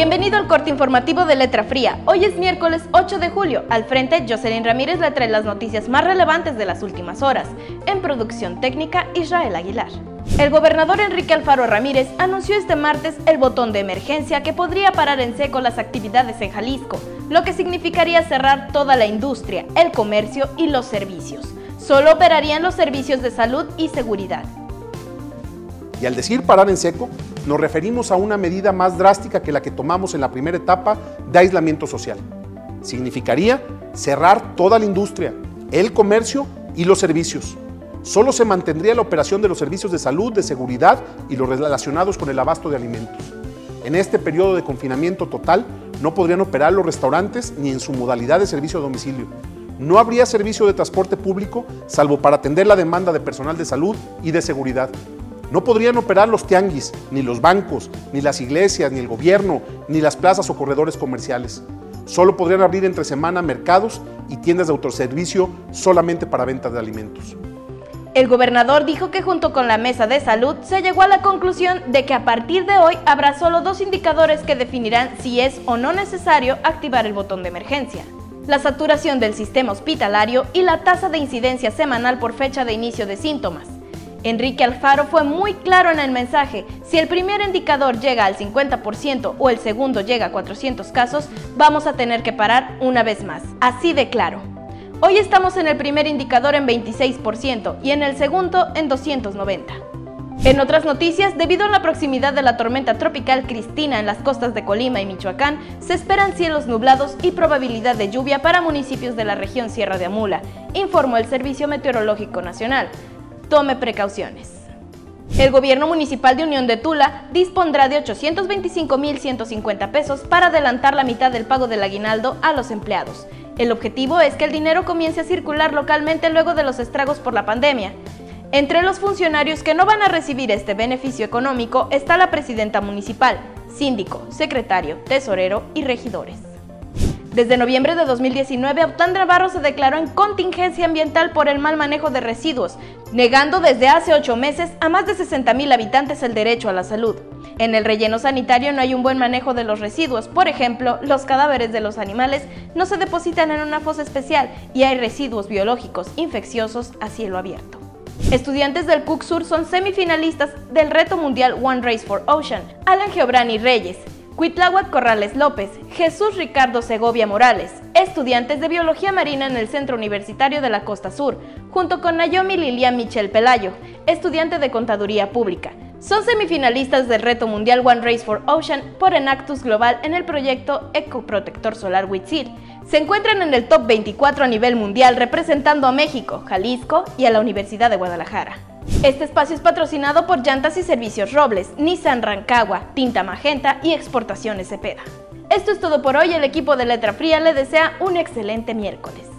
Bienvenido al corte informativo de Letra Fría. Hoy es miércoles 8 de julio. Al frente, Jocelyn Ramírez le trae las noticias más relevantes de las últimas horas. En producción técnica, Israel Aguilar. El gobernador Enrique Alfaro Ramírez anunció este martes el botón de emergencia que podría parar en seco las actividades en Jalisco, lo que significaría cerrar toda la industria, el comercio y los servicios. Solo operarían los servicios de salud y seguridad. Y al decir parar en seco, nos referimos a una medida más drástica que la que tomamos en la primera etapa de aislamiento social. Significaría cerrar toda la industria, el comercio y los servicios. Solo se mantendría la operación de los servicios de salud, de seguridad y los relacionados con el abasto de alimentos. En este periodo de confinamiento total no podrían operar los restaurantes ni en su modalidad de servicio a domicilio. No habría servicio de transporte público salvo para atender la demanda de personal de salud y de seguridad. No podrían operar los tianguis, ni los bancos, ni las iglesias, ni el gobierno, ni las plazas o corredores comerciales. Solo podrían abrir entre semana mercados y tiendas de autoservicio solamente para venta de alimentos. El gobernador dijo que junto con la mesa de salud se llegó a la conclusión de que a partir de hoy habrá solo dos indicadores que definirán si es o no necesario activar el botón de emergencia. La saturación del sistema hospitalario y la tasa de incidencia semanal por fecha de inicio de síntomas. Enrique Alfaro fue muy claro en el mensaje, si el primer indicador llega al 50% o el segundo llega a 400 casos, vamos a tener que parar una vez más, así de claro. Hoy estamos en el primer indicador en 26% y en el segundo en 290. En otras noticias, debido a la proximidad de la tormenta tropical Cristina en las costas de Colima y Michoacán, se esperan cielos nublados y probabilidad de lluvia para municipios de la región Sierra de Amula, informó el Servicio Meteorológico Nacional tome precauciones. El gobierno municipal de Unión de Tula dispondrá de 825.150 pesos para adelantar la mitad del pago del aguinaldo a los empleados. El objetivo es que el dinero comience a circular localmente luego de los estragos por la pandemia. Entre los funcionarios que no van a recibir este beneficio económico está la presidenta municipal, síndico, secretario, tesorero y regidores. Desde noviembre de 2019, Autandra Barro se declaró en contingencia ambiental por el mal manejo de residuos, negando desde hace ocho meses a más de 60.000 habitantes el derecho a la salud. En el relleno sanitario no hay un buen manejo de los residuos, por ejemplo, los cadáveres de los animales no se depositan en una fosa especial y hay residuos biológicos infecciosos a cielo abierto. Estudiantes del Cook Sur son semifinalistas del reto mundial One Race for Ocean. Alan Geobrani Reyes, Cuitláhuac Corrales López, Jesús Ricardo Segovia Morales, estudiantes de Biología Marina en el Centro Universitario de la Costa Sur, junto con Naomi Lilian Michel Pelayo, estudiante de Contaduría Pública. Son semifinalistas del reto mundial One Race for Ocean por Enactus Global en el proyecto Ecoprotector Solar Witzil. Se encuentran en el top 24 a nivel mundial representando a México, Jalisco y a la Universidad de Guadalajara. Este espacio es patrocinado por Llantas y Servicios Robles, Nissan Rancagua, Tinta Magenta y Exportaciones Cepeda. Esto es todo por hoy. El equipo de Letra Fría le desea un excelente miércoles.